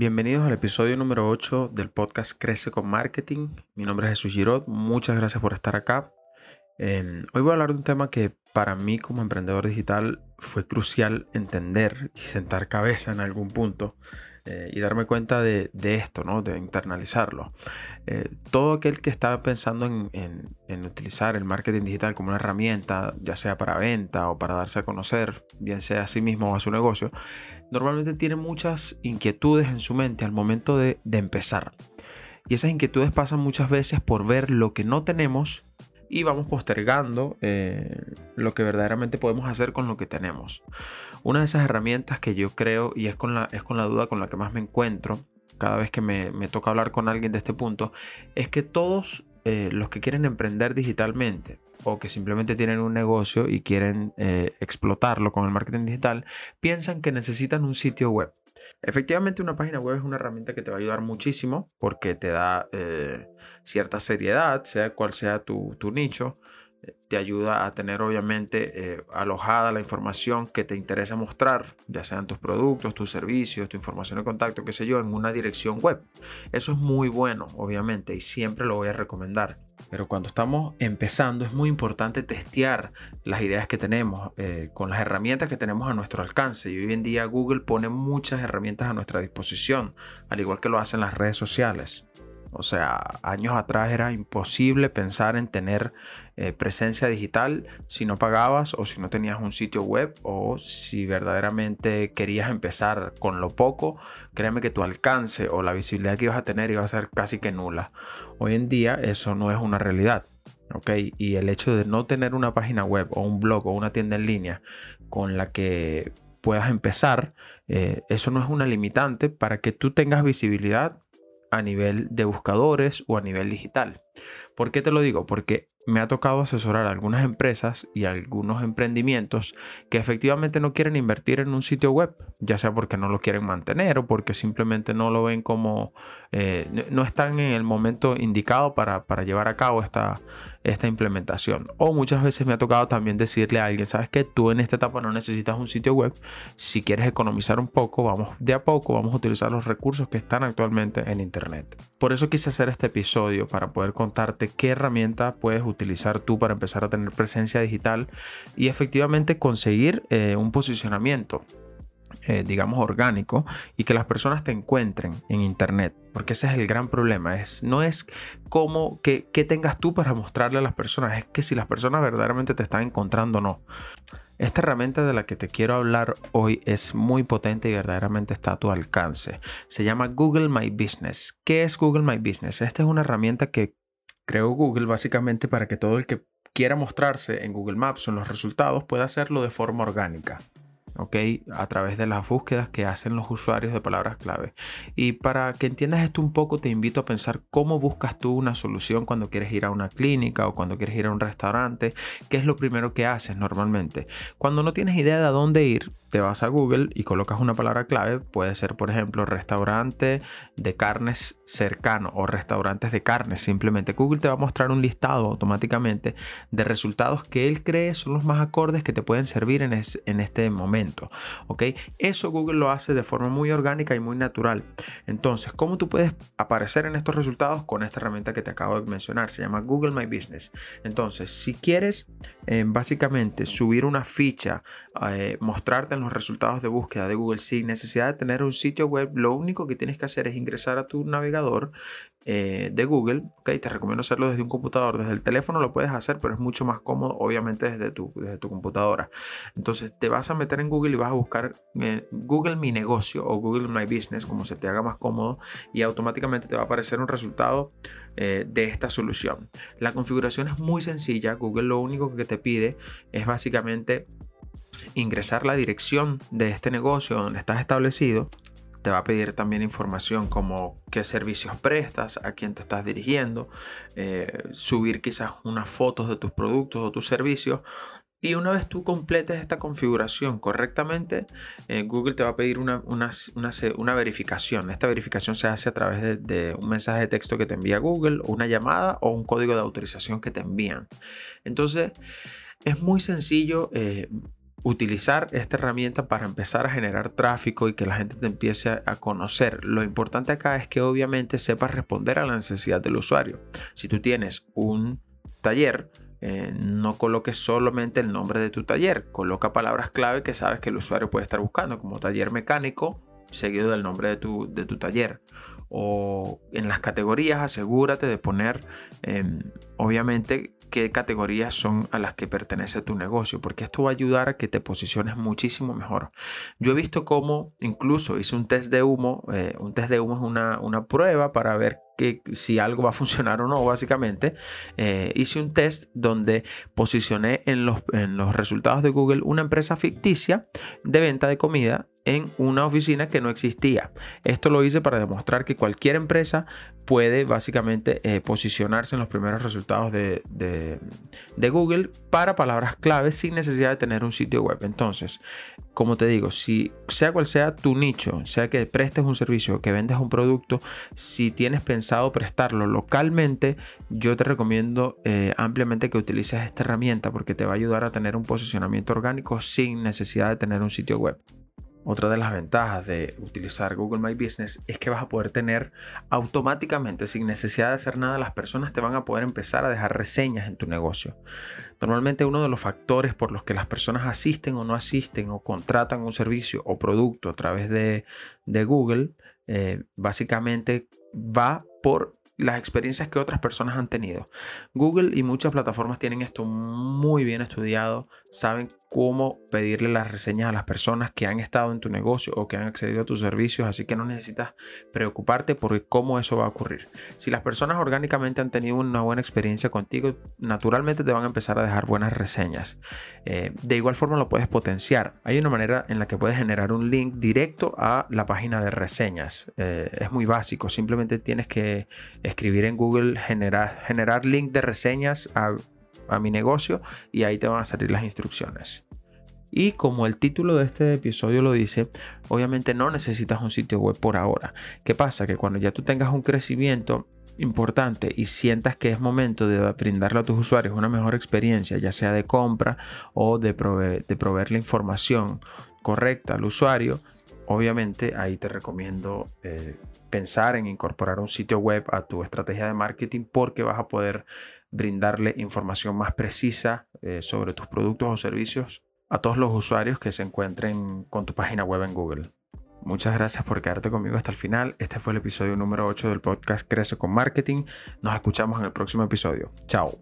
Bienvenidos al episodio número 8 del podcast Crece con Marketing. Mi nombre es Jesús Girot. Muchas gracias por estar acá. Em, hoy voy a hablar de un tema que para mí como emprendedor digital fue crucial entender y sentar cabeza en algún punto eh, y darme cuenta de, esto, ¿no? de internalizarlo. Eh, todo aquel que está pensando en, utilizar el marketing digital como una herramienta, ya sea para venta o para darse a conocer, bien sea a sí mismo o a su negocio, normalmente tiene muchas inquietudes en su mente al momento de, empezar. Y esas inquietudes pasan muchas veces por ver lo que no tenemos y vamos postergando eh, lo que verdaderamente podemos hacer con lo que tenemos. Una de esas herramientas que yo creo, y es con la, es con la duda con la que más me encuentro cada vez que me, toca hablar con alguien de este punto, es que todos eh, los que quieren emprender digitalmente o que simplemente tienen un negocio y quieren eh, explotarlo con el marketing digital, piensan que necesitan un sitio web. Efectivamente, una página web es una herramienta que te va a ayudar muchísimo porque te da eh, cierta seriedad, sea cual sea tu, nicho. Te ayuda a tener obviamente eh, alojada la información que te interesa mostrar, ya sean tus productos, tus servicios, tu información de contacto, qué sé yo, en una dirección web. Eso es muy bueno, obviamente, y siempre lo voy a recomendar. Pero cuando estamos empezando es muy importante testear las ideas que tenemos eh, con las herramientas que tenemos a nuestro alcance. Y hoy en día Google pone muchas herramientas a nuestra disposición, al igual que lo hacen las redes sociales. O sea, años atrás era imposible pensar en tener eh, presencia digital si no pagabas o si no tenías un sitio web o si verdaderamente querías empezar con lo poco, créeme que tu alcance o la visibilidad que ibas a tener iba a ser casi que nula. Hoy en día eso no es una realidad. ¿ok? Y el hecho de no tener una página web o un blog o una tienda en línea con la que puedas empezar, eh, eso no es una limitante para que tú tengas visibilidad a nivel de buscadores o a nivel digital. ¿Por qué te lo digo? Porque me ha tocado asesorar a algunas empresas y algunos emprendimientos que efectivamente no quieren invertir en un sitio web, ya sea porque no lo quieren mantener o porque simplemente no lo ven como, eh, no están en el momento indicado para, llevar a cabo esta, esta implementación. O muchas veces me ha tocado también decirle a alguien, sabes que tú en esta etapa no necesitas un sitio web, si quieres economizar un poco, vamos de a poco, vamos a utilizar los recursos que están actualmente en Internet. Por eso quise hacer este episodio para poder contarte qué herramienta puedes utilizar tú para empezar a tener presencia digital y efectivamente conseguir eh, un posicionamiento. Eh, digamos orgánico y que las personas te encuentren en internet porque ese es el gran problema es no es como que, que tengas tú para mostrarle a las personas es que si las personas verdaderamente te están encontrando o no esta herramienta de la que te quiero hablar hoy es muy potente y verdaderamente está a tu alcance. Se llama Google My Business. ¿Qué es Google My Business? Esta es una herramienta que creó Google básicamente para que todo el que quiera mostrarse en Google Maps o en los resultados pueda hacerlo de forma orgánica. A través de las búsquedas que hacen los usuarios de palabras clave. Y para que entiendas esto un poco, te invito a pensar cómo buscas tú una solución cuando quieres ir a una clínica o cuando quieres ir a un restaurante. ¿Qué es lo primero que haces normalmente? Cuando no tienes idea de a dónde ir, te vas a Google y colocas una palabra clave, puede ser por ejemplo restaurante de carnes cercano o restaurantes de carnes, simplemente Google te va a mostrar un listado automáticamente de resultados que él cree son los más acordes que te pueden servir en, en este momento, ¿ok? Eso Google lo hace de forma muy orgánica y muy natural. Entonces, ¿cómo tú puedes aparecer en estos resultados con esta herramienta que te acabo de mencionar? Se llama Google My Business. Entonces, si quieres eh, básicamente subir una ficha, eh, mostrarte los resultados de búsqueda de Google sin necesidad de tener un sitio web, lo único que tienes que hacer es ingresar a tu navegador eh, de Google. Okay, te recomiendo hacerlo desde un computador. Desde el teléfono lo puedes hacer, pero es mucho más cómodo, obviamente, desde tu, desde tu computadora. Entonces te vas a meter en Google y vas a buscar eh, Google Mi Negocio o Google My Business, como se te haga más cómodo, y automáticamente te va a aparecer un resultado eh, de esta solución. La configuración es muy sencilla. Google lo único que te pide es básicamente ingresar la dirección de este negocio donde estás establecido. Te va a pedir también información como qué servicios prestas, a quién te estás dirigiendo, eh, subir quizás unas fotos de tus productos o tus servicios. Y una vez tú completes esta configuración correctamente, eh, Google te va a pedir una, una, verificación. Esta verificación se hace a través de, un mensaje de texto que te envía Google, una llamada o un código de autorización que te envían. Entonces, es muy sencillo. Eh, utilizar esta herramienta para empezar a generar tráfico y que la gente te empiece a conocer. Lo importante acá es que obviamente sepas responder a la necesidad del usuario. Si tú tienes un taller, eh, no coloques solamente el nombre de tu taller, coloca palabras clave que sabes que el usuario puede estar buscando, como taller mecánico, seguido del nombre de tu, de tu taller. O en las categorías asegúrate de poner, em, obviamente, qué categorías son a las que pertenece tu negocio, porque esto va a ayudar a que te posiciones muchísimo mejor. Yo he visto cómo incluso hice un test de humo, eh, un test de humo es una, una prueba para ver si algo va a funcionar o no, básicamente, eh, hice un test donde posicioné en los, en los resultados de Google una empresa ficticia de venta de comida en una oficina que no existía. Esto lo hice para demostrar que cualquier empresa puede básicamente eh, posicionarse en los primeros resultados de, Google para palabras claves sin necesidad de tener un sitio web. Entonces, como te digo, si sea cual sea tu nicho, sea que prestes un servicio que vendes un producto, si tienes pensado prestarlo localmente, yo te recomiendo eh, ampliamente que utilices esta herramienta porque te va a ayudar a tener un posicionamiento orgánico sin necesidad de tener un sitio web. Otra de las ventajas de utilizar Google My Business es que vas a poder tener automáticamente, sin necesidad de hacer nada, las personas te van a poder empezar a dejar reseñas en tu negocio. Normalmente uno de los factores por los que las personas asisten o no asisten o contratan un servicio o producto a través de, Google, eh, básicamente va por las experiencias que otras personas han tenido. Google y muchas plataformas tienen esto muy bien estudiado, saben cómo pedirle las reseñas a las personas que han estado en tu negocio o que han accedido a tus servicios, así que no necesitas preocuparte por cómo eso va a ocurrir. Si las personas orgánicamente han tenido una buena experiencia contigo, naturalmente te van a empezar a dejar buenas reseñas. Eh, de igual forma lo puedes potenciar. Hay una manera en la que puedes generar un link directo a la página de reseñas. Eh, es muy básico, simplemente tienes que escribir en Google generar, generar link de reseñas a a mi negocio y ahí te van a salir las instrucciones. Y como el título de este episodio lo dice, obviamente no necesitas un sitio web por ahora. ¿Qué pasa? Que cuando ya tú tengas un crecimiento importante y sientas que es momento de brindarle a tus usuarios una mejor experiencia, ya sea de compra o de, proveer, de proveer la información correcta al usuario, obviamente ahí te recomiendo eh, pensar en incorporar un sitio web a tu estrategia de marketing porque vas a poder brindarle información más precisa eh, sobre tus productos o servicios a todos los usuarios que se encuentren con tu página web en Google. Muchas gracias por quedarte conmigo hasta el final. Este fue el episodio número 8 del podcast Crece con Marketing. Nos escuchamos en el próximo episodio. Chao.